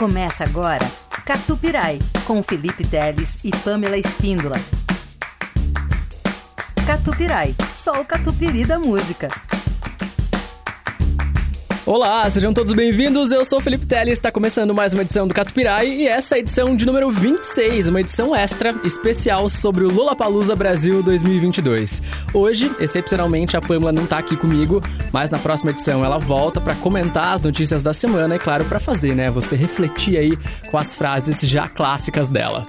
Começa agora Catupirai, com Felipe Teles e Pamela Espíndola. Catupirai, só o catupiry da música. Olá, sejam todos bem-vindos. Eu sou Felipe Teles, está começando mais uma edição do Catupirai e essa é a edição de número 26, uma edição extra especial sobre o Lollapalooza Brasil 2022. Hoje, excepcionalmente, a Pamela não está aqui comigo, mas na próxima edição ela volta para comentar as notícias da semana e, claro, para fazer, né, você refletir aí com as frases já clássicas dela.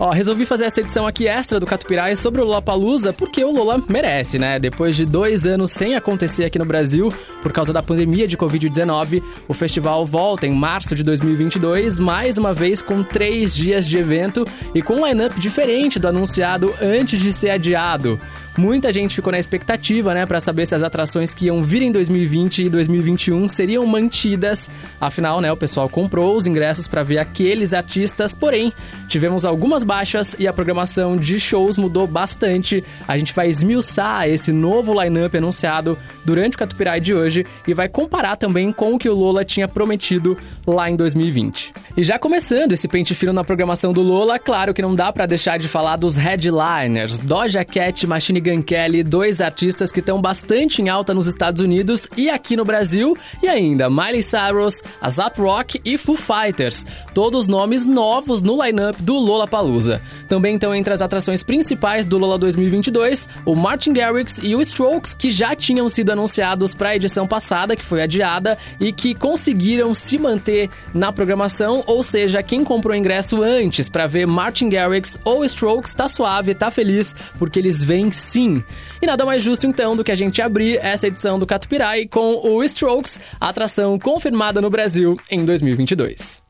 Ó, resolvi fazer essa edição aqui extra do Catupirai sobre o Lollapalooza porque o Lola merece, né? Depois de dois anos sem acontecer aqui no Brasil, por causa da pandemia de Covid-19, o festival volta em março de 2022, mais uma vez com três dias de evento e com um line-up diferente do anunciado antes de ser adiado. Muita gente ficou na expectativa, né, para saber se as atrações que iam vir em 2020 e 2021 seriam mantidas. Afinal, né, o pessoal comprou os ingressos para ver aqueles artistas, porém, tivemos algumas baixas e a programação de shows mudou bastante. A gente vai esmiuçar esse novo line-up anunciado durante o Catupirai de hoje e vai comparar também com o que o Lola tinha prometido lá em 2020. E já começando esse pente fino na programação do Lola, claro que não dá para deixar de falar dos headliners, Doja Cat, Machine Gun Kelly, dois artistas que estão bastante em alta nos Estados Unidos e aqui no Brasil, e ainda Miley Cyrus, Azap Rock e Foo Fighters, todos nomes novos no lineup do Lollapalooza. Também estão entre as atrações principais do Lola 2022, o Martin Garrix e o Strokes, que já tinham sido anunciados para a edição passada, que foi adiada, e que conseguiram se manter na programação, ou seja, quem comprou ingresso antes para ver Martin Garrix ou Strokes tá suave, tá feliz, porque eles vêm sim sim. E nada mais justo então do que a gente abrir essa edição do Catupirai com o Strokes, atração confirmada no Brasil em 2022.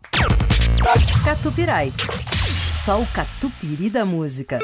Catupirai. Só o catupiry da música.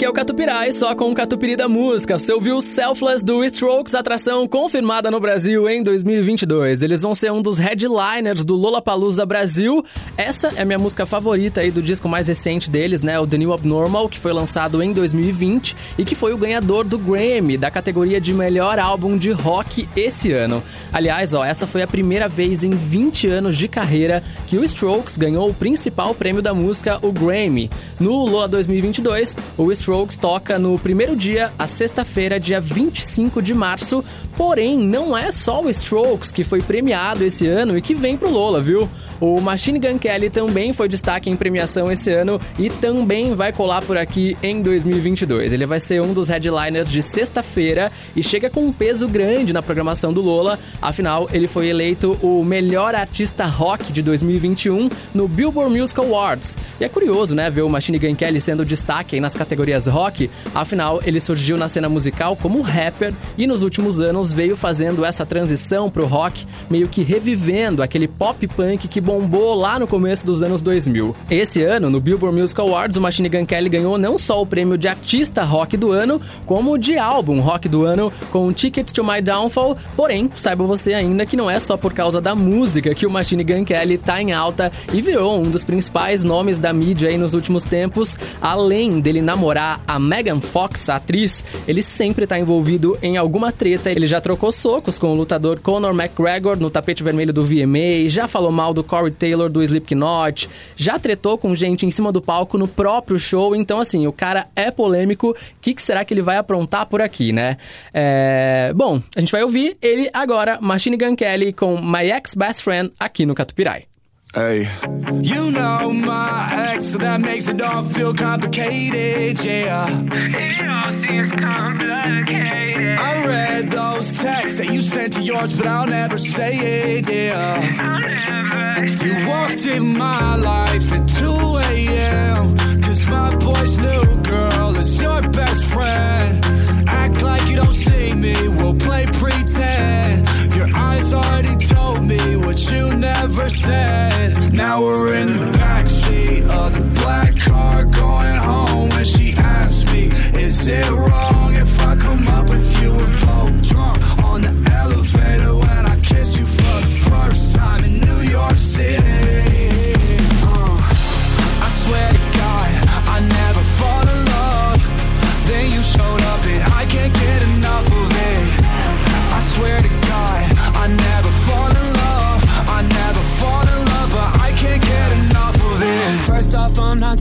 Aqui é o Catupirai, só com o Catupiri da música. Você ouviu Selfless do Strokes, atração confirmada no Brasil em 2022. Eles vão ser um dos headliners do Lollapalooza Brasil. Essa é a minha música favorita aí do disco mais recente deles, né? O The New Abnormal, que foi lançado em 2020 e que foi o ganhador do Grammy, da categoria de melhor álbum de rock esse ano. Aliás, ó, essa foi a primeira vez em 20 anos de carreira que o Strokes ganhou o principal prêmio da música, o Grammy. No Lola 2022, o Strokes toca no primeiro dia, a sexta-feira, dia 25 de março. Porém, não é só o Strokes que foi premiado esse ano e que vem pro Lola, viu? O Machine Gun Kelly também foi destaque em premiação esse ano e também vai colar por aqui em 2022. Ele vai ser um dos headliners de sexta-feira e chega com um peso grande na programação do Lola. Afinal, ele foi eleito o melhor artista rock de 2021 no Billboard Music Awards. E é curioso, né, ver o Machine Gun Kelly sendo destaque nas categorias rock. Afinal, ele surgiu na cena musical como rapper e nos últimos anos veio fazendo essa transição pro rock, meio que revivendo aquele pop punk que bombou lá no começo dos anos 2000. Esse ano, no Billboard Music Awards, o Machine Gun Kelly ganhou não só o prêmio de artista rock do ano, como de álbum rock do ano com Ticket to My Downfall. Porém, saiba você ainda que não é só por causa da música que o Machine Gun Kelly tá em alta e virou um dos principais nomes da mídia aí nos últimos tempos. Além dele namorar a Megan Fox, a atriz, ele sempre tá envolvido em alguma treta. Ele já trocou socos com o lutador Conor McGregor no tapete vermelho do VMA, já falou mal do Corey Taylor do Slipknot, já tretou com gente em cima do palco no próprio show, então assim, o cara é polêmico, o que, que, será que ele vai aprontar por aqui, né? É... Bom, a gente vai ouvir ele agora, Machine Gun Kelly com My Ex-Best Friend aqui no Catupirai. Hey. You know my ex, so that makes it all feel complicated, yeah. It all seems complicated. I read those texts that you sent to yours, but I'll never say it, yeah. I'll never say You walked in my life at 2 a.m. Cause my boy's new Now we're in the backseat of the black car going home. When she asked me, Is it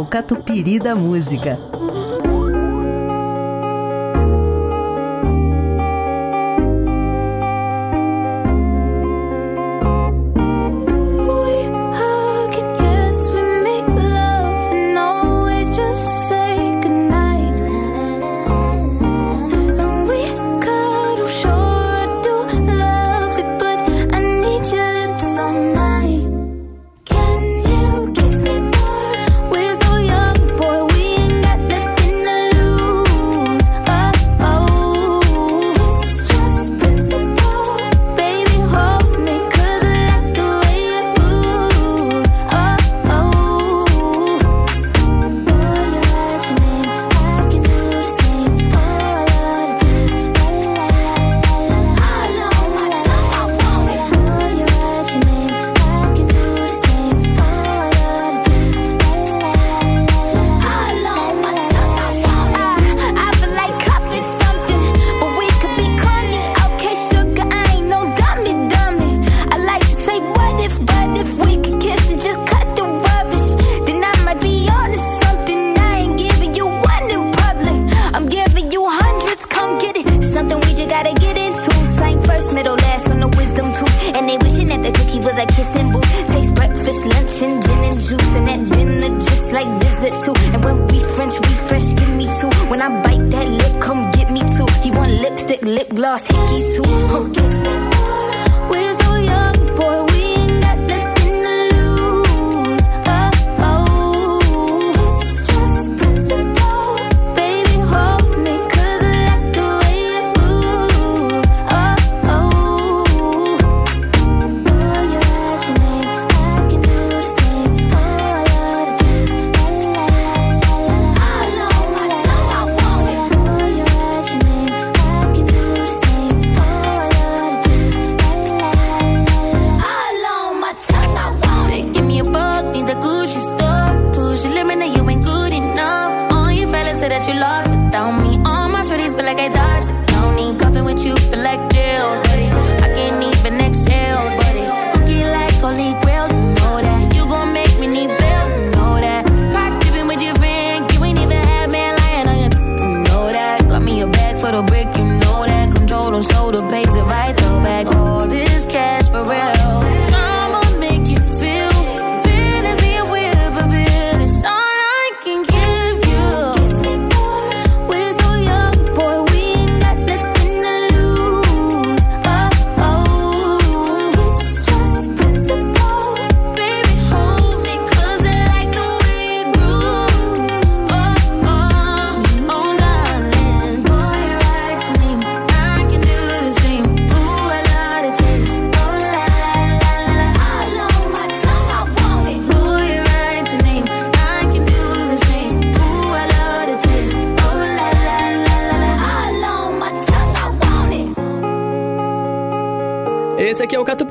o catupiry da música. Lip gloss, hickeys too.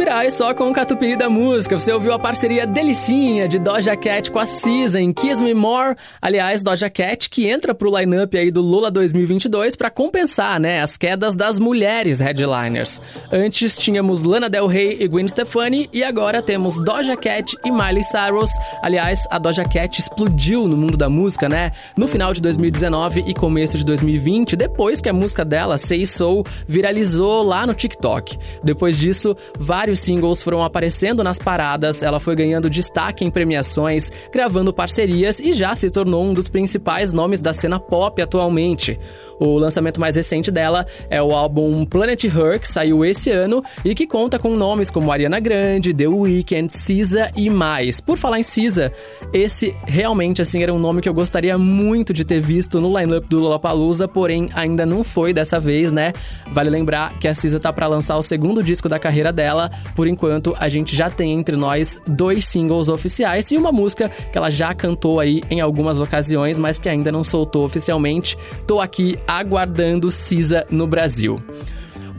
Catupirai, só com o Catupiry da música. Você ouviu a parceria delicinha de Doja Cat com a Cisa em Kiss Me More. Aliás, Doja Cat que entra pro line-up aí do Lula 2022 para compensar, né, as quedas das mulheres headliners. Antes tínhamos Lana Del Rey e Gwen Stefani e agora temos Doja Cat e Miley Cyrus. Aliás, a Doja Cat explodiu no mundo da música, né, no final de 2019 e começo de 2020, depois que a música dela, Say Soul, viralizou lá no TikTok. Depois disso, vários singles foram aparecendo nas paradas, ela foi ganhando destaque em premiações, gravando parcerias e já se tornou um dos principais nomes da cena pop atualmente. O lançamento mais recente dela é o álbum Planet Her, que saiu esse ano e que conta com nomes como Ariana Grande, The Weeknd, SZA e mais. Por falar em SZA, esse realmente assim era um nome que eu gostaria muito de ter visto no lineup do Lollapalooza, porém ainda não foi dessa vez, né? Vale lembrar que a SZA tá para lançar o segundo disco da carreira dela. Por enquanto, a gente já tem entre nós dois singles oficiais e uma música que ela já cantou aí em algumas ocasiões, mas que ainda não soltou oficialmente. Tô aqui aguardando Cisa no Brasil.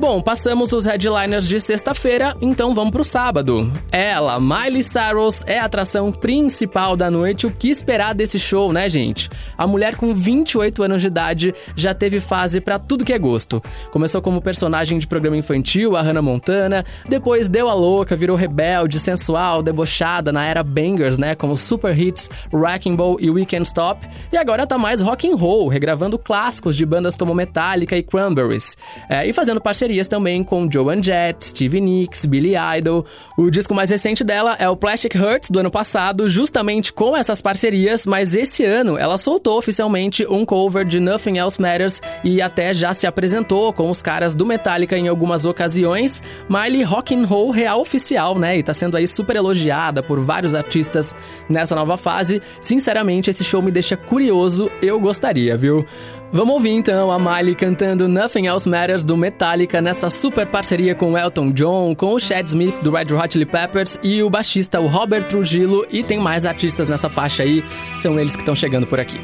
Bom, passamos os headliners de sexta-feira, então vamos pro sábado. Ela, Miley Cyrus, é a atração principal da noite. O que esperar desse show, né, gente? A mulher com 28 anos de idade já teve fase pra tudo que é gosto. Começou como personagem de programa infantil, a Hannah Montana, depois deu a louca, virou rebelde, sensual, debochada na era bangers, né, como Super Hits, Wrecking Ball e Weekend Stop, e agora tá mais rock and roll, regravando clássicos de bandas como Metallica e Cranberries. É, e fazendo parceria parcerias também com Joan Jett, Stevie Nicks, Billy Idol. O disco mais recente dela é o Plastic Hearts, do ano passado, justamente com essas parcerias, mas esse ano ela soltou oficialmente um cover de Nothing Else Matters e até já se apresentou com os caras do Metallica em algumas ocasiões. Miley Rock and Roll real oficial, né? E tá sendo aí super elogiada por vários artistas nessa nova fase. Sinceramente, esse show me deixa curioso, eu gostaria, viu? Vamos ouvir então a Miley cantando Nothing Else Matters do Metallica nessa super parceria com Elton John, com o Chad Smith do Red Hot Chili Peppers e o baixista o Robert Trujillo e tem mais artistas nessa faixa aí, são eles que estão chegando por aqui.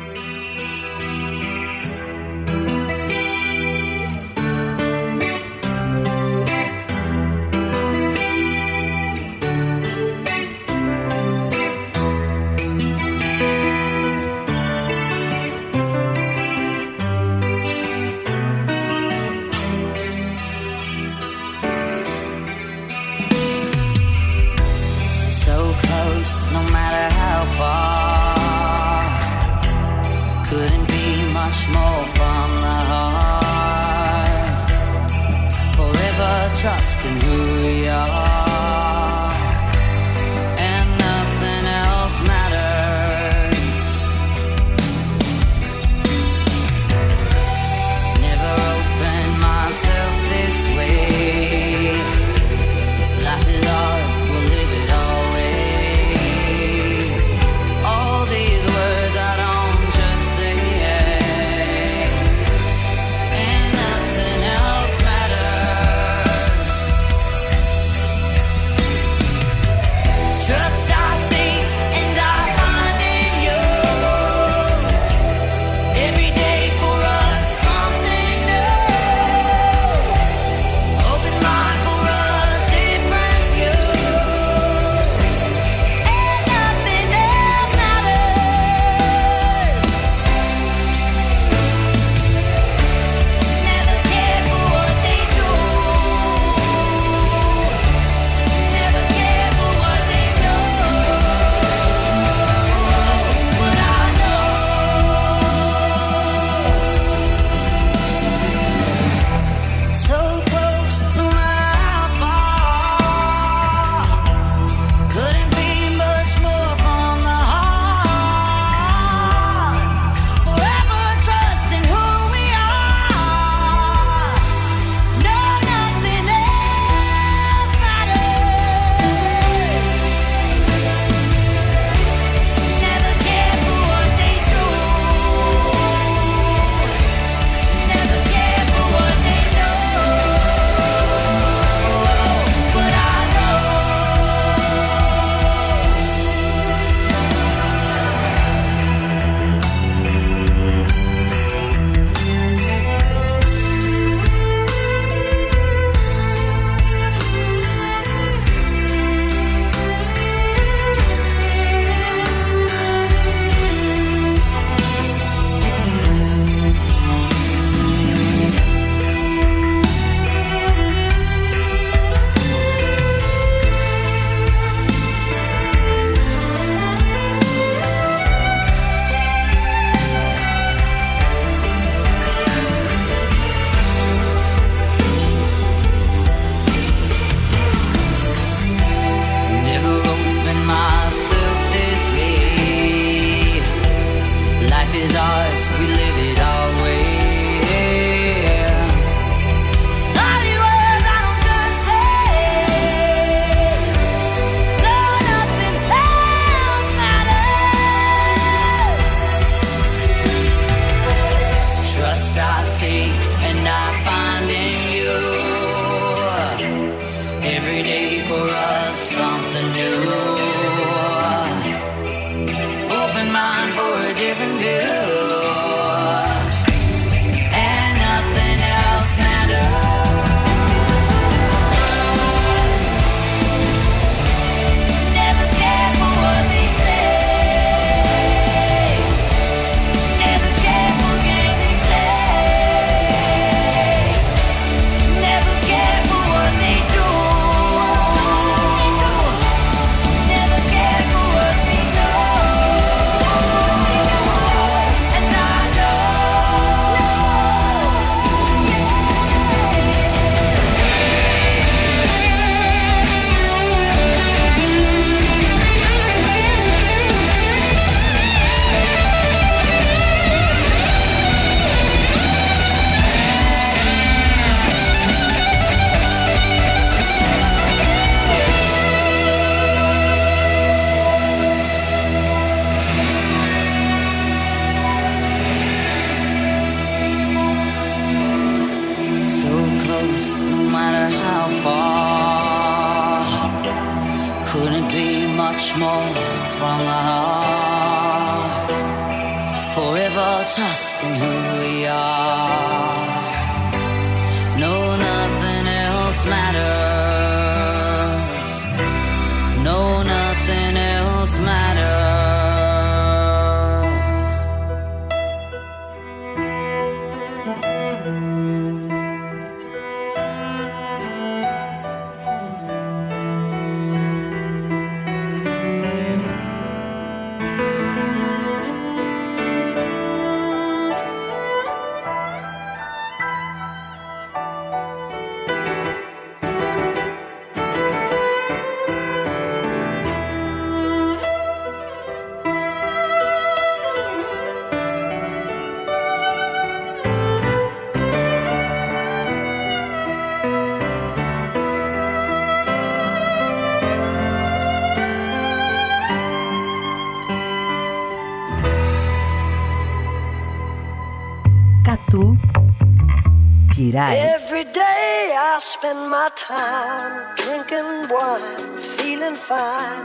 Pirai. Every day I spend my time drinking wine, feeling fine,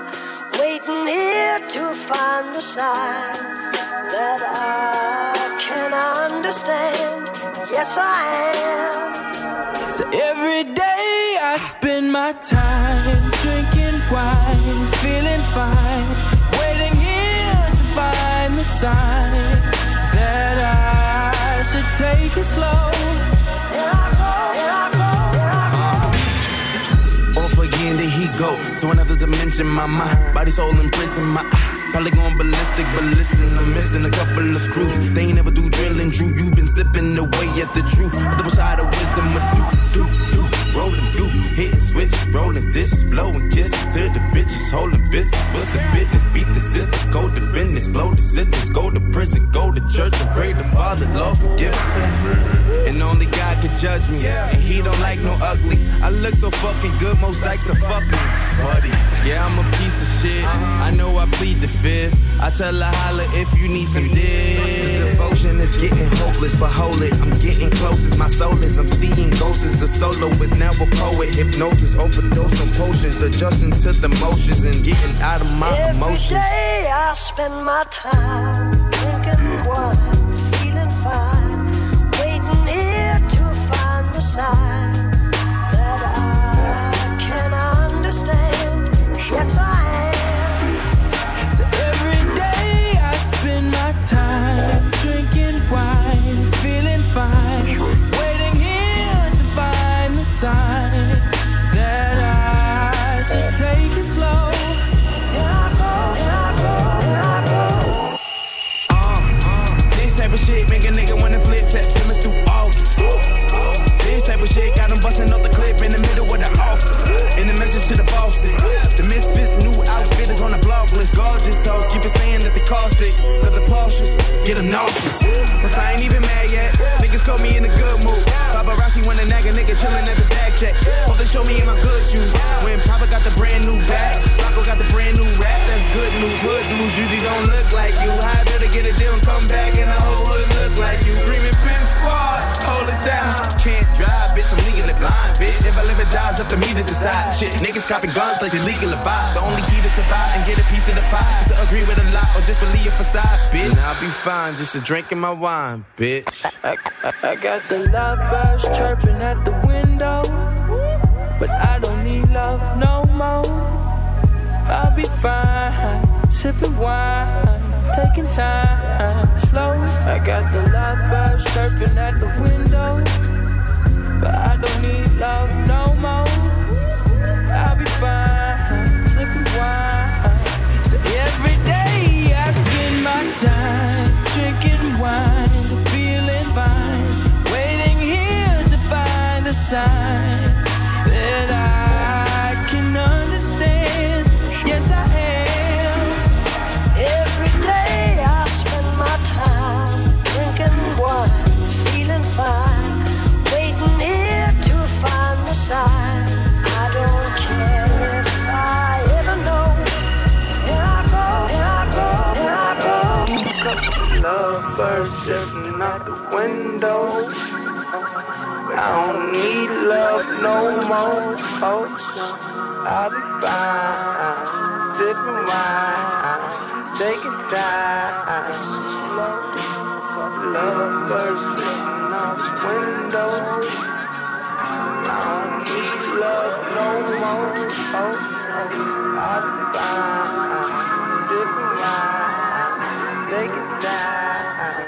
waiting here to find the sign that I can understand. Yes, I am. So every day I spend my time drinking wine, feeling fine, waiting here to find the sign that I should take it slow. He go to another dimension. My mind, body, soul in prison. My eye, probably going ballistic, but listen, I'm missing a couple of screws. They ain't never do drilling, Drew. You been sipping away at the truth. A double side of wisdom, a do, do, do. Rolling through, hitting switch, rolling dishes, blowing kisses to the bitches, holding business. What's the business? Beat the system, go to business, blow the sentence, go to prison, go to church and pray the Father, Lord forgive us. And only God can judge me, and He don't like no ugly. I look so fucking good, most likes are fucking buddy. Yeah, I'm a piece of shit. Uh-huh. I know I plead the fifth. I tell her holla if you need some dick. The devotion is getting hopeless, but hold it. I'm getting close as my soul is. I'm seeing ghosts as a soloist, now a poet. Hypnosis, overdose on potions, adjusting to the motions and getting out of my Every emotions. day I spend my time drinking wine, side. Busting off the clip in the middle of the office. In the message to the bosses. The misfits, new outfitters on the block list. Gorgeous hoes keep it saying that they cost it. Cause the Porsches get them nauseous. Cause I ain't even mad yet. Niggas caught me in a good mood. Paparazzi wanna nag a nigga chillin' at the bag check. Hope they show me in my good shoes. If I live or die, it's up to me to decide. Shit, niggas copping guns like they legal to buy. The only key to survive and get a piece of the pie is to agree with a lot or just believe a facade, bitch. And I'll be fine, just a drink in my wine, bitch. I, I, I got the love birds chirping at the window, but I don't need love no more. I'll be fine, sipping wine, taking time slow. I got the love birds chirping at the window, but I don't need love more.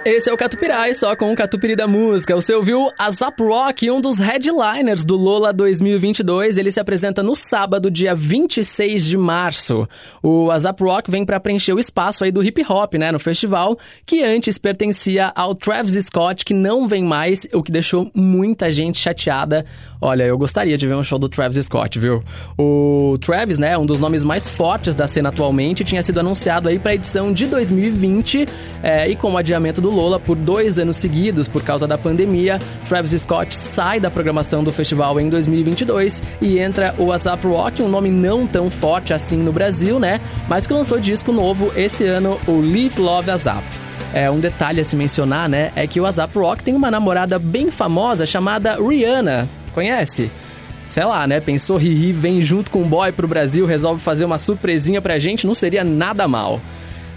Esse é o Catupirai, só com o Catupiri da música. Você ouviu a Zap Rock, um dos headliners do Lola 2022. Ele se apresenta no sábado, dia 26 de março. O Azap Rock vem para preencher o espaço aí do hip hop, né, no festival, que antes pertencia ao Travis Scott, que não vem mais, o que deixou muita gente chateada. Olha, eu gostaria de ver um show do Travis Scott, viu? O Travis, né, um dos nomes mais fortes da cena atualmente, tinha sido anunciado aí para edição de 2020 é, e com o adiamento do Lola por dois anos seguidos por causa da pandemia, Travis Scott sai da programação do festival em 2022 e entra o WhatsApp Rock, um nome não tão forte assim no Brasil, né? Mas que lançou disco novo esse ano, o Live Love ASAP. É, um detalhe a se mencionar, né, é que o ASAP Rock tem uma namorada bem famosa chamada Rihanna. Conhece? Sei lá, né? Pensou Riri vem junto com o boy pro Brasil, resolve fazer uma surpresinha pra gente, não seria nada mal.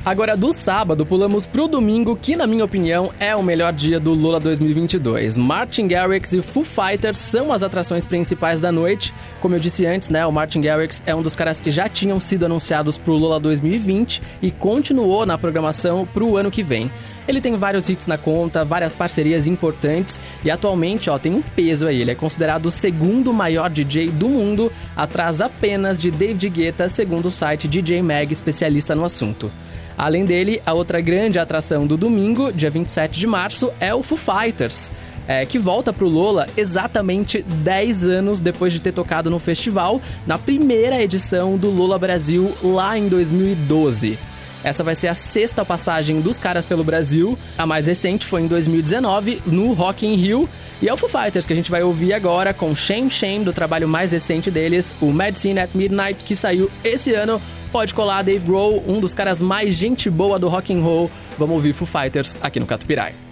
Agora, do sábado, pulamos pro domingo, que, na minha opinião, é o melhor dia do Lula 2022. Martin Garrix e Foo Fighters são as atrações principais da noite. Como eu disse antes, né, o Martin Garrix é um dos caras que já tinham sido anunciados pro Lula 2020 e continuou na programação pro ano que vem. Ele tem vários hits na conta, várias parcerias importantes e atualmente, ó, tem um peso aí. Ele é considerado o segundo maior DJ do mundo, atrás apenas de David Guetta, segundo o site DJ Mag, especialista no assunto. Além dele, a outra grande atração do domingo, dia 27 de março, é o Foo Fighters. É, que volta pro Lola exatamente 10 anos depois de ter tocado no festival, na primeira edição do Lola Brasil, lá em 2012. Essa vai ser a sexta passagem dos caras pelo Brasil. A mais recente foi em 2019, no Rock in Rio. E é o Foo Fighters que a gente vai ouvir agora com Shame Shame, do trabalho mais recente deles, o Medicine at Midnight, que saiu esse ano. Pode colar Dave Grohl, um dos caras mais gente boa do rock and roll. Vamos ouvir Foo Fighters aqui no Catupirai.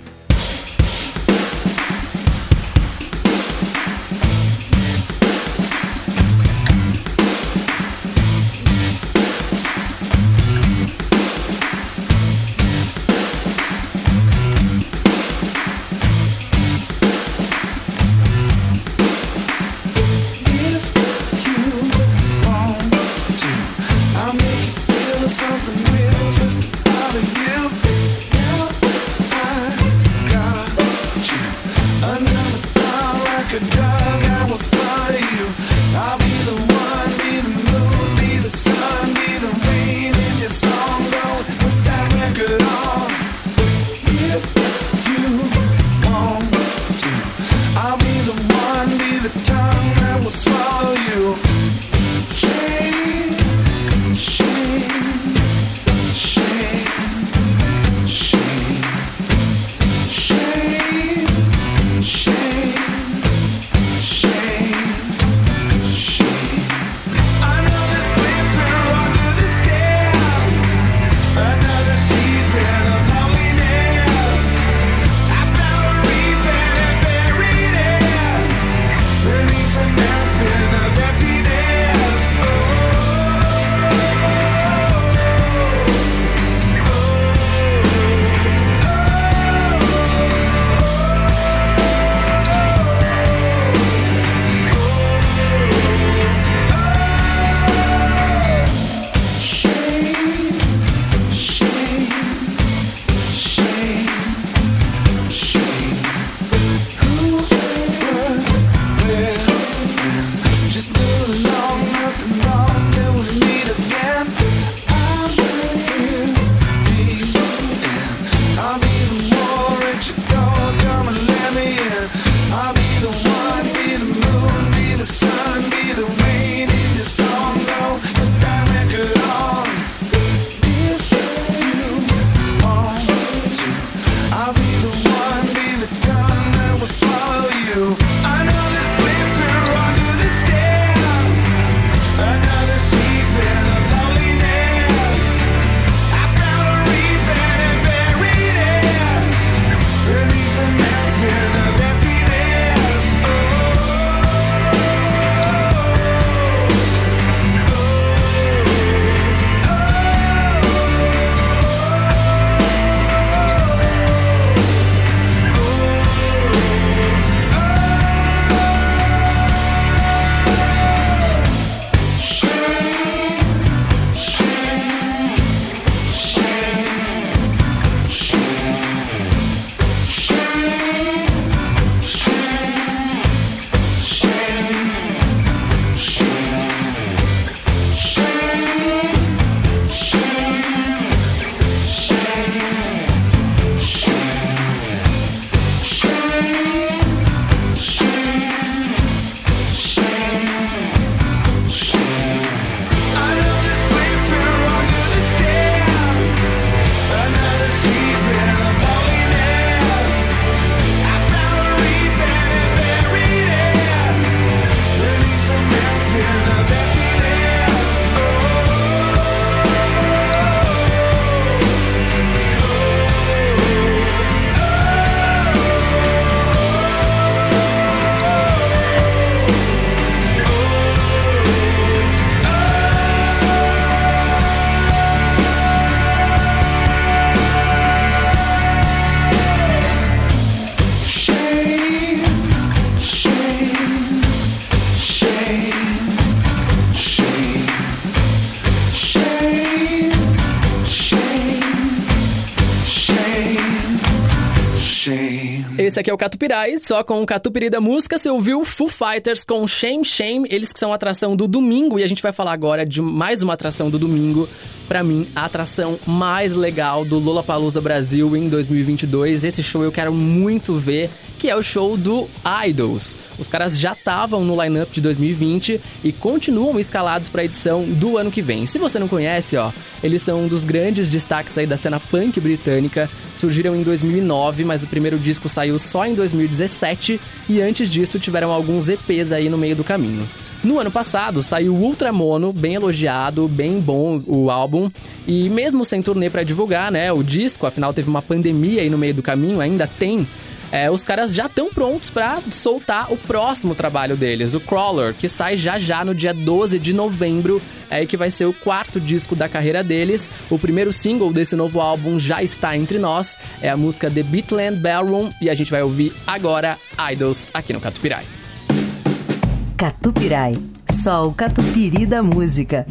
Aqui é o Catupirai, só com o Catupiri da música. Você ouviu Foo Fighters com Shame Shame, eles que são atração do domingo. E a gente vai falar agora de mais uma atração do domingo. Pra mim, a atração mais legal do Lollapalooza Brasil em 2022. Esse show eu quero muito ver, que é o show do Idols. Os caras já estavam no lineup de 2020 e continuam escalados para a edição do ano que vem. Se você não conhece, ó, eles são um dos grandes destaques aí da cena punk britânica. Surgiram em 2009, mas o primeiro disco saiu só em 2017 e antes disso tiveram alguns EPs aí no meio do caminho. No ano passado saiu Ultra Mono, bem elogiado, bem bom o álbum. E mesmo sem turnê para divulgar, né, o disco, afinal teve uma pandemia aí no meio do caminho, ainda tem é, os caras já estão prontos para soltar o próximo trabalho deles, o Crawler, que sai já já no dia 12 de novembro, é que vai ser o quarto disco da carreira deles. O primeiro single desse novo álbum já está entre nós, é a música The Beatland Ballroom e a gente vai ouvir agora Idols aqui no Catupirai. Catupirai, só o da música.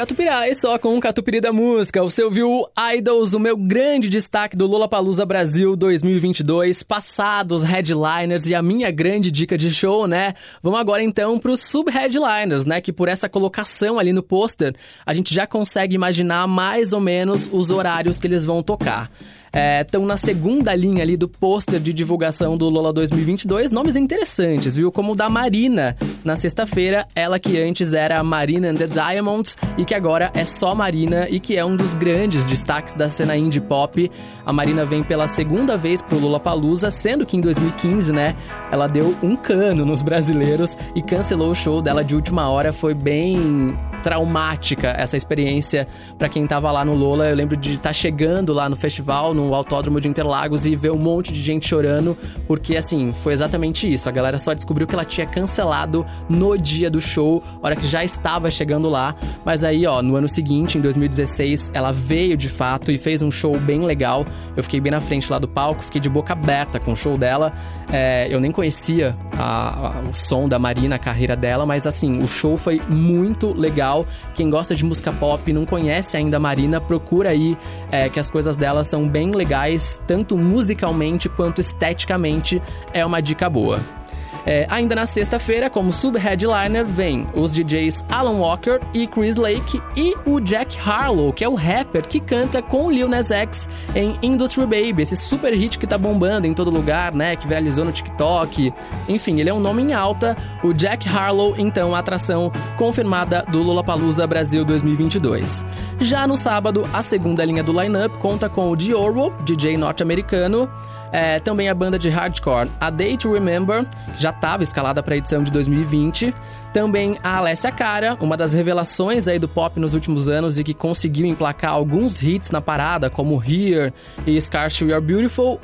O Catupirai, só com um Catupiri da música. Você ouviu Idols, o meu grande destaque do Lollapalooza Brasil 2022, passados headliners e a minha grande dica de show, né? Vamos agora então para os sub-headliners, né? Que por essa colocação ali no pôster, a gente já consegue imaginar mais ou menos os horários que eles vão tocar estão é, na segunda linha ali do pôster de divulgação do Lola 2022. Nomes interessantes, viu? Como o da Marina, na sexta-feira, ela que antes era Marina and the Diamonds e que agora é só Marina e que é um dos grandes destaques da cena indie pop. A Marina vem pela segunda vez pro Lola Palusa, sendo que em 2015, né, ela deu um cano nos brasileiros e cancelou o show dela de última hora. Foi bem traumática essa experiência para quem tava lá no Lola. Eu lembro de estar tá chegando lá no festival, no Autódromo de Interlagos e ver um monte de gente chorando, porque assim, foi exatamente isso. A galera só descobriu que ela tinha cancelado no dia do show, hora que já estava chegando lá. Mas aí, ó, no ano seguinte, em 2016, ela veio de fato e fez um show bem legal. Eu fiquei bem na frente lá do palco, fiquei de boca aberta com o show dela. É, eu nem conhecia a, a, o som da Marina, a carreira dela, mas assim, o show foi muito legal. Quem gosta de música pop e não conhece ainda a Marina, procura aí é, que as coisas dela são bem legais, tanto musicalmente quanto esteticamente. É uma dica boa. É, ainda na sexta-feira, como sub-headliner, vem os DJs Alan Walker e Chris Lake e o Jack Harlow, que é o rapper que canta com Lil Nas X em Industry Baby, esse super hit que tá bombando em todo lugar, né? Que viralizou no TikTok. Enfim, ele é um nome em alta. O Jack Harlow, então, a atração confirmada do Lollapalooza Brasil 2022. Já no sábado, a segunda linha do lineup conta com o Diorro, DJ norte-americano, é, também a banda de hardcore A Day to Remember, já estava escalada para a edição de 2020. Também a Alessia Cara, uma das revelações aí do pop nos últimos anos e que conseguiu emplacar alguns hits na parada, como Here e Scarce We Are Beautiful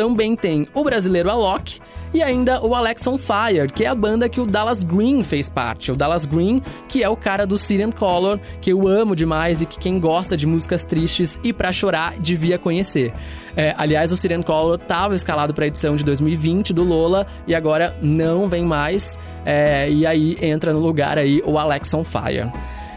também tem o brasileiro Alok e ainda o Alex on Fire, que é a banda que o Dallas Green fez parte. O Dallas Green, que é o cara do Syrian Color, que eu amo demais e que quem gosta de músicas tristes e para chorar devia conhecer. É, aliás, o Syrian Color estava escalado para a edição de 2020 do Lola e agora não vem mais. É, e aí entra no lugar aí o Alex on Fire.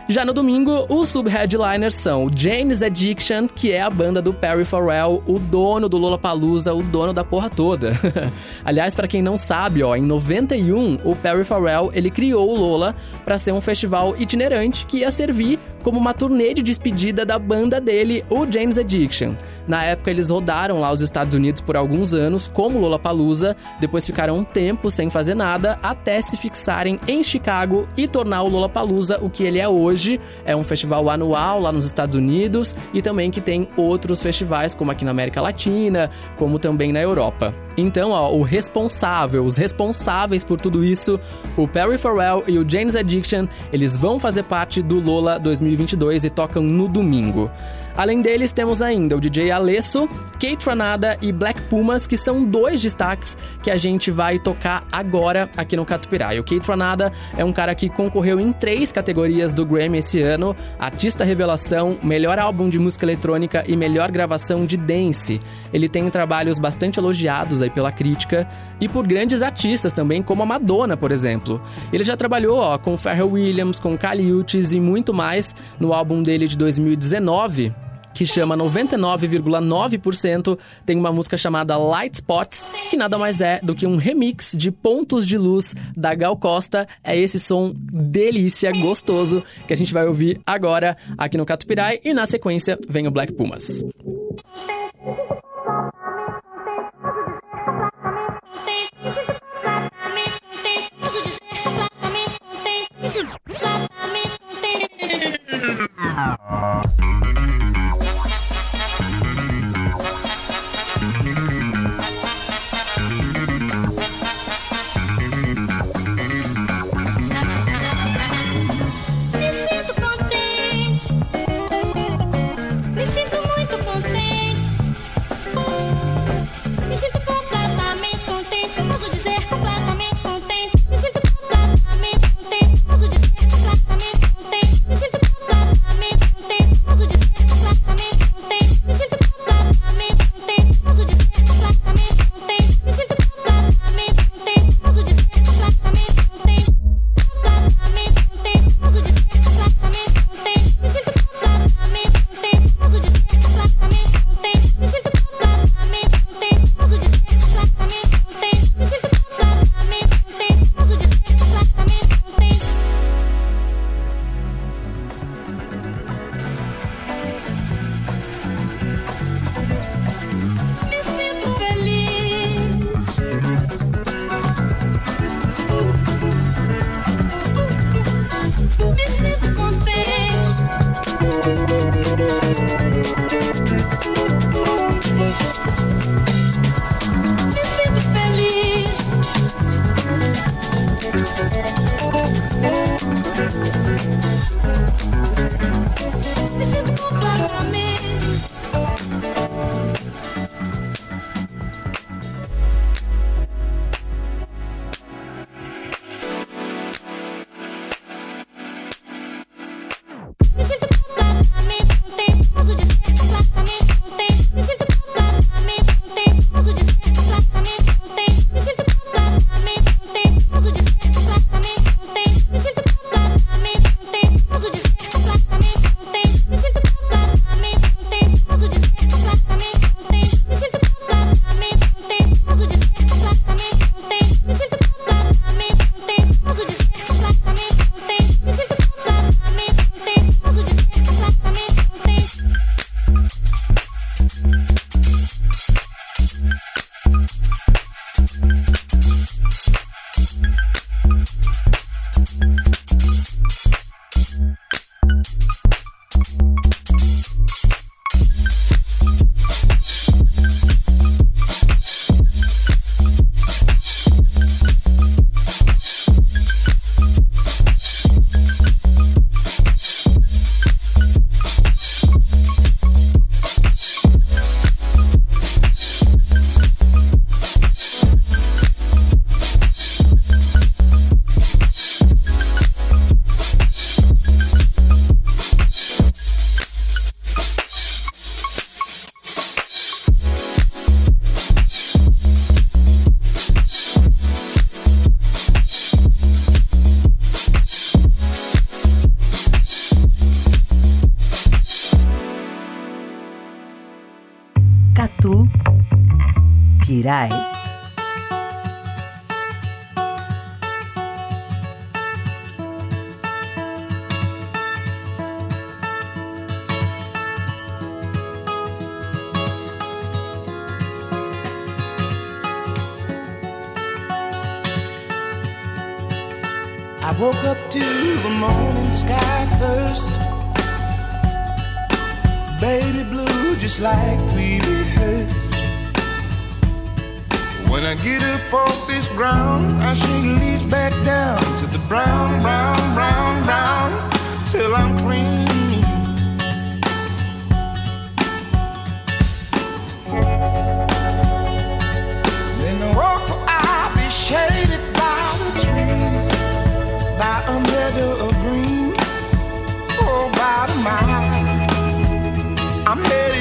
Já no domingo, os sub-headliners são James Addiction, que é a banda do Perry Farrell, o dono do Lollapalooza, o dono da porra toda. Aliás, para quem não sabe, ó, em 91, o Perry Farrell, ele criou o Lola para ser um festival itinerante que ia servir como uma turnê de despedida da banda dele, o James Addiction. Na época eles rodaram lá os Estados Unidos por alguns anos como Lollapalooza, depois ficaram um tempo sem fazer nada até se fixarem em Chicago e tornar o Lollapalooza o que ele é hoje. É um festival anual lá nos Estados Unidos e também que tem outros festivais como aqui na América Latina, como também na Europa. Então, ó, o responsável, os responsáveis por tudo isso, o Perry Farrell e o James Addiction, eles vão fazer parte do Lola 2022 e tocam no domingo. Além deles, temos ainda o DJ Alesso, Kate Ranada e Black Pumas, que são dois destaques que a gente vai tocar agora aqui no Catupirai. O Kate Ranada é um cara que concorreu em três categorias do Grammy esse ano: Artista Revelação, Melhor Álbum de Música Eletrônica e Melhor Gravação de Dance. Ele tem trabalhos bastante elogiados aí pela crítica e por grandes artistas também, como a Madonna, por exemplo. Ele já trabalhou ó, com Pharrell Williams, com Kali Uchis e muito mais no álbum dele de 2019 que chama 99,9%, tem uma música chamada Light Spots, que nada mais é do que um remix de Pontos de Luz da Gal Costa. É esse som delícia, gostoso, que a gente vai ouvir agora aqui no Catupirai e na sequência vem o Black Pumas.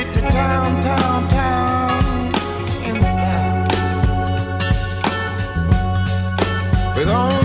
To town, town, town in style. With all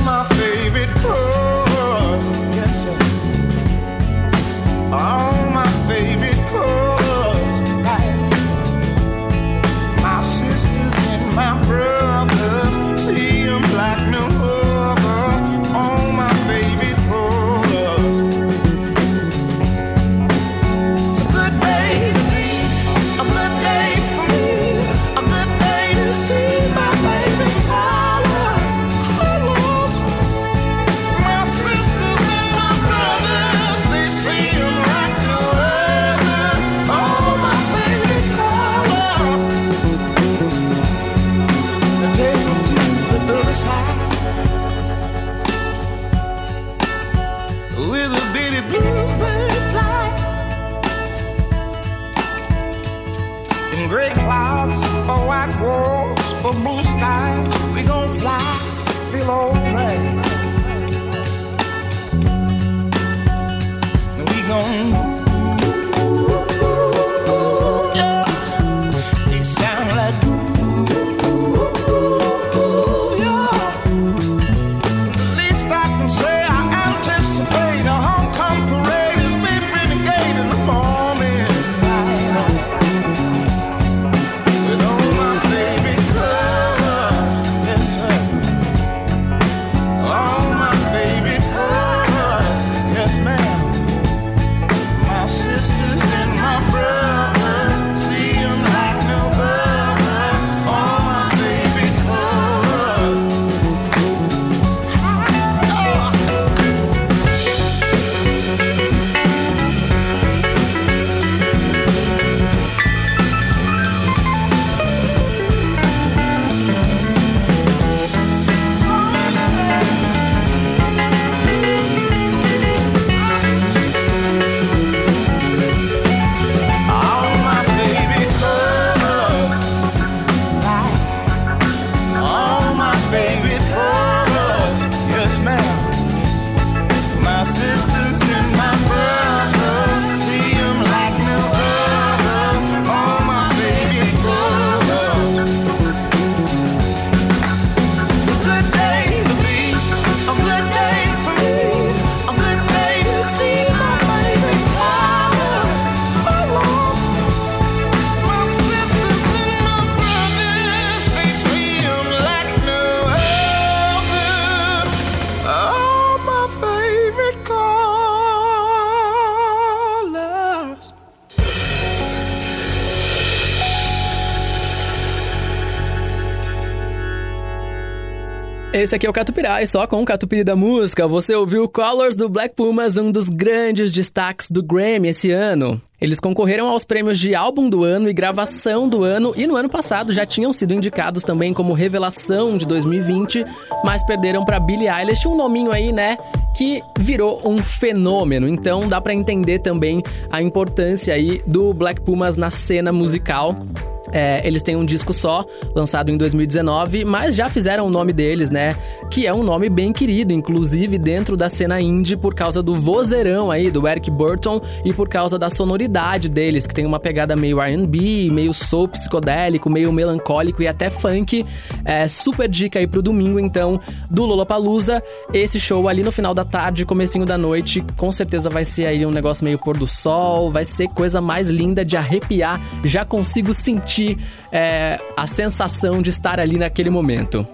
Esse aqui é o Catupirai, só com o Catupiry da música. Você ouviu Colors do Black Pumas, um dos grandes destaques do Grammy esse ano. Eles concorreram aos prêmios de álbum do ano e gravação do ano, e no ano passado já tinham sido indicados também como revelação de 2020, mas perderam para Billie Eilish, um nominho aí, né, que virou um fenômeno. Então dá para entender também a importância aí do Black Pumas na cena musical. É, eles têm um disco só, lançado em 2019, mas já fizeram o nome deles, né? Que é um nome bem querido, inclusive dentro da cena indie, por causa do vozeirão aí, do Eric Burton, e por causa da sonoridade deles, que tem uma pegada meio RB, meio soul psicodélico, meio melancólico e até funk. É, super dica aí pro domingo, então, do Lollapalooza. Esse show ali no final da tarde, comecinho da noite, com certeza vai ser aí um negócio meio pôr do sol, vai ser coisa mais linda de arrepiar. Já consigo sentir é, a sensação de estar ali naquele momento.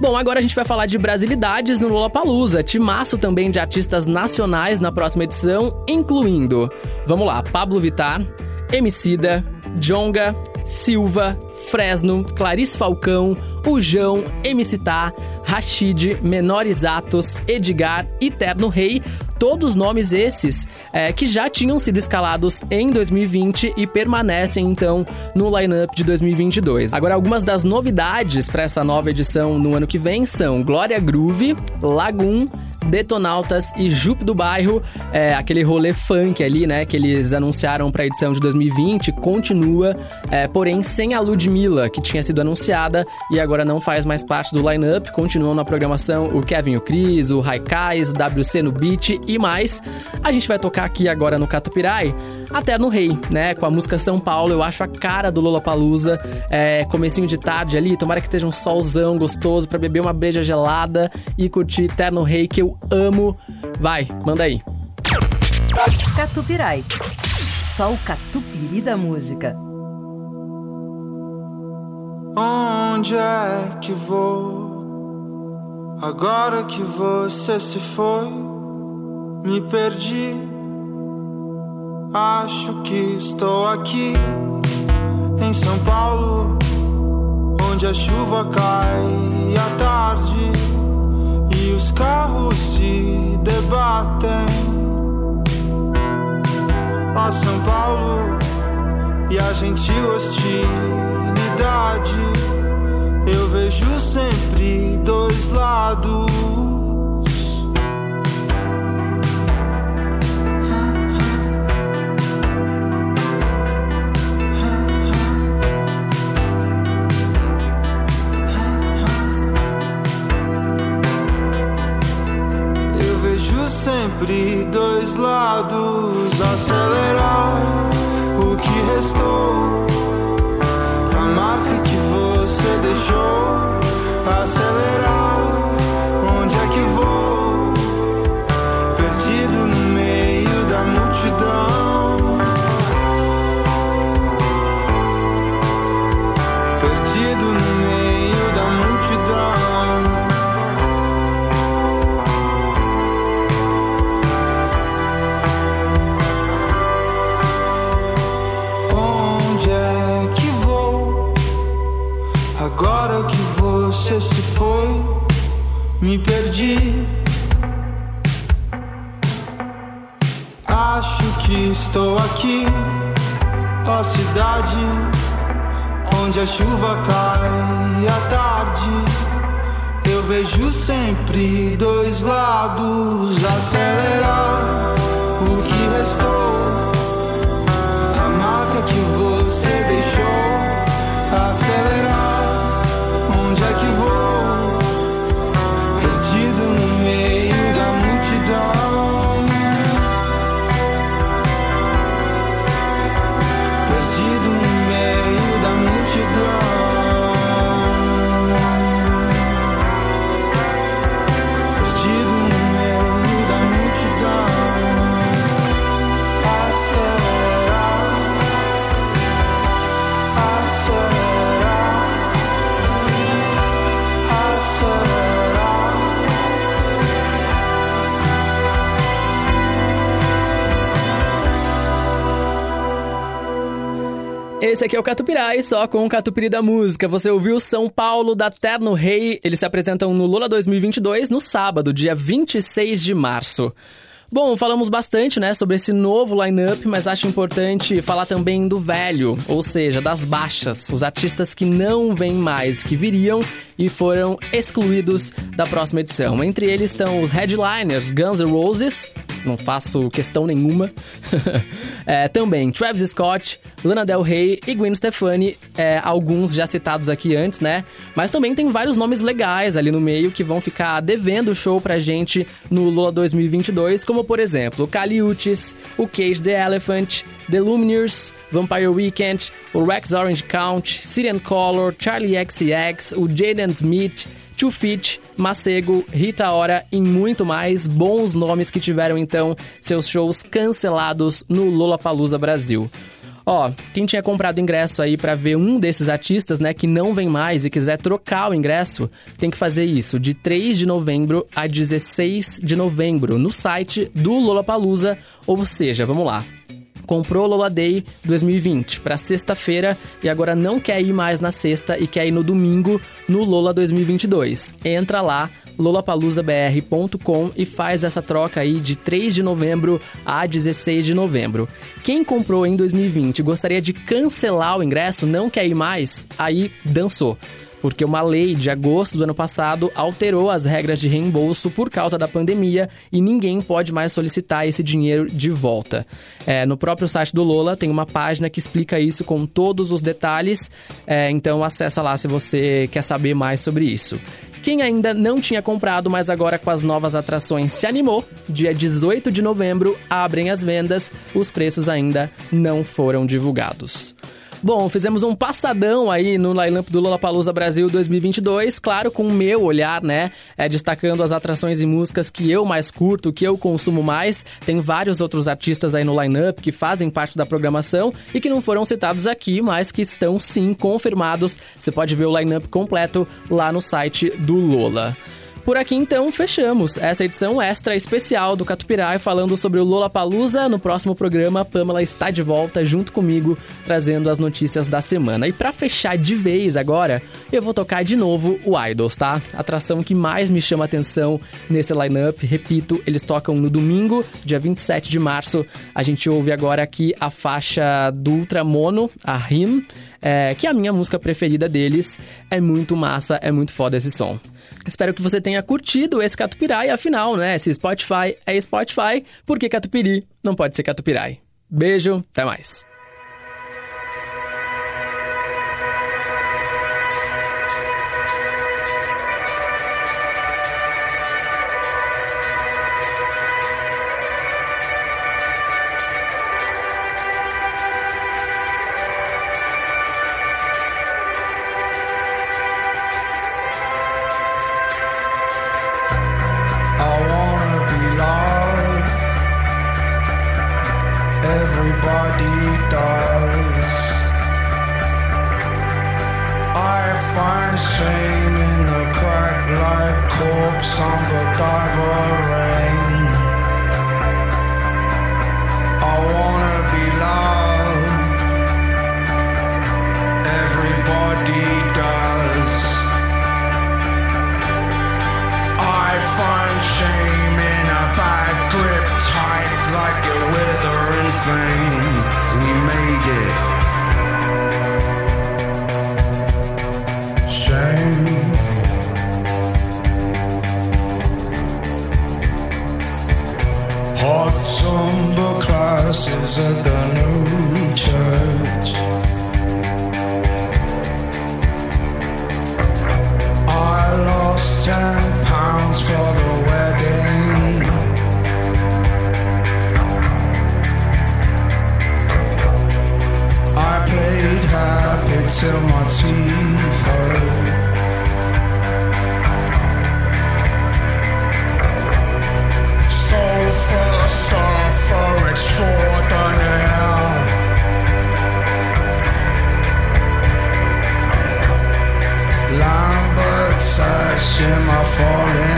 Bom, agora a gente vai falar de brasilidades no Lollapalooza. Timaço também de artistas nacionais na próxima edição, incluindo, vamos lá, Pablo Vittar, Emicida, Jonga, Silva, Fresno, Clarice Falcão, Ujão, MC Tá, Rashid, Menores Atos, Edgar e Terno Rei, todos nomes esses é, que já tinham sido escalados em 2020 e permanecem então no lineup de 2022. Agora, algumas das novidades para essa nova edição no ano que vem são Glória Groove, Lagoon, Detonautas e Jupe do Bairro, é, aquele rolê funk ali, né, que eles anunciaram para a edição de 2020, continua, é, porém sem a Ludmilla, que tinha sido anunciada e agora não faz mais parte do lineup. Continuam na programação o Kevin o Cris, o Raikais, WC no Beat e mais. A gente vai tocar aqui agora no Catupirai, até no Rei, né, com a música São Paulo. Eu acho a cara do Lollapalooza, é, comecinho de tarde ali, tomara que esteja um solzão gostoso para beber uma breja gelada e curtir Terno Rei, que eu amo. Vai, manda aí. Catupirai. Só o catupiry da música. Onde é que vou? Agora que você se foi, me perdi. Acho que estou aqui em São Paulo, onde a chuva cai à tarde e os carros se debatem. Ó São Paulo e a gentil hostilidade, eu vejo sempre dois lados. Lados acelerar o que restou estou aqui, ó cidade, onde a chuva cai à tarde. Eu vejo sempre dois lados acelerar o que restou. Esse aqui é o Catupirai, só com o Catupiri da música. Você ouviu São Paulo da Terno Rei. Eles se apresentam no Lula 2022 no sábado, dia 26 de março. Bom, falamos bastante, né, sobre esse novo line-up, mas acho importante falar também do velho, ou seja, das baixas, os artistas que não vêm mais, que viriam e foram excluídos da próxima edição. Entre eles estão os headliners Guns N' Roses, não faço questão nenhuma. É, também Travis Scott, Lana Del Rey e Gwen Stefani, é, alguns já citados aqui antes, né? Mas também tem vários nomes legais ali no meio que vão ficar devendo show pra gente no Lula 2022, como por exemplo o Caliutes, o Cage the Elephant, The Lumineers, Vampire Weekend, o Rex Orange Count, Syrian Color, Charlie XCX, o Jaden Smith, Two Feet, Macego, Rita Ora e muito mais bons nomes que tiveram então seus shows cancelados no Lollapalooza Brasil. Ó, quem tinha comprado ingresso aí para ver um desses artistas, né, que não vem mais e quiser trocar o ingresso, tem que fazer isso. De 3 de novembro a 16 de novembro no site do Lollapalooza, ou seja, vamos lá comprou Lola Day 2020 para sexta-feira e agora não quer ir mais na sexta e quer ir no domingo no Lola 2022. Entra lá lolapaluzabr.com e faz essa troca aí de 3 de novembro a 16 de novembro. Quem comprou em 2020 e gostaria de cancelar o ingresso, não quer ir mais, aí dançou porque uma lei de agosto do ano passado alterou as regras de reembolso por causa da pandemia e ninguém pode mais solicitar esse dinheiro de volta. É, no próprio site do Lola tem uma página que explica isso com todos os detalhes, é, então acessa lá se você quer saber mais sobre isso. Quem ainda não tinha comprado, mas agora com as novas atrações se animou, dia 18 de novembro abrem as vendas, os preços ainda não foram divulgados. Bom, fizemos um passadão aí no lineup do Lollapalooza Brasil 2022, claro, com o meu olhar, né? É, destacando as atrações e músicas que eu mais curto, que eu consumo mais. Tem vários outros artistas aí no lineup que fazem parte da programação e que não foram citados aqui, mas que estão sim confirmados. Você pode ver o lineup completo lá no site do Lola. Por aqui então fechamos essa edição extra especial do Catupirai falando sobre o Lola Palusa. No próximo programa, Pamela está de volta junto comigo trazendo as notícias da semana. E para fechar de vez agora, eu vou tocar de novo o Idols, tá? Atração que mais me chama atenção nesse lineup. Repito, eles tocam no domingo, dia 27 de março. A gente ouve agora aqui a faixa do Ultramono, a Him, é, que é a minha música preferida deles. É muito massa, é muito foda esse som. Espero que você tenha curtido esse Catupirai, afinal, né? Se Spotify é Spotify, por que Catupiri não pode ser Catupirai? Beijo, até mais. The diver rain. I wanna be loved. Everybody does. I find shame in a bad grip, tight like a withering thing. Classes at the new church. I lost ten pounds for the wedding. I played happy till my teeth. Sash in my falling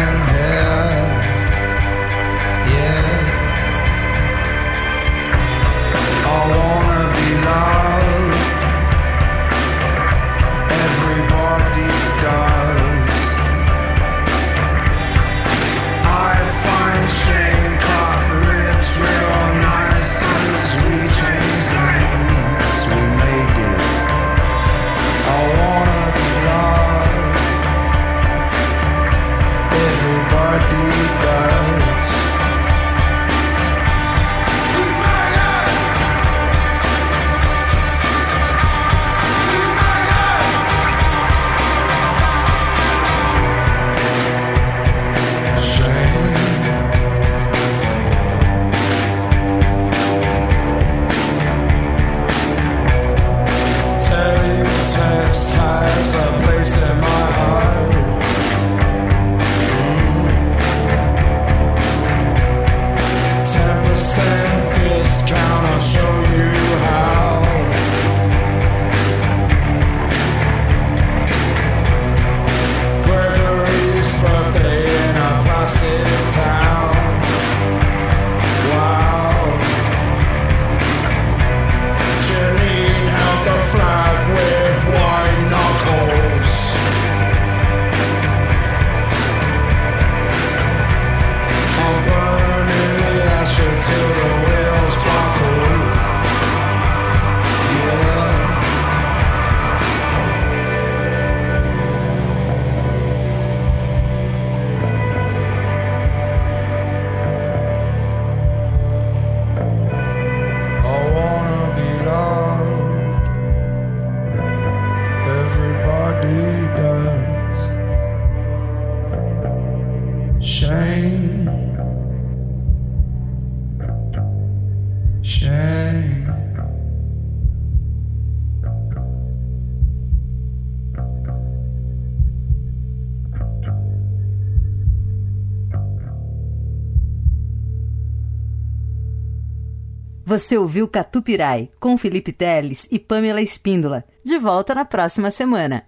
Você ouviu Catupirai com Felipe Teles e Pamela Espíndola. De volta na próxima semana.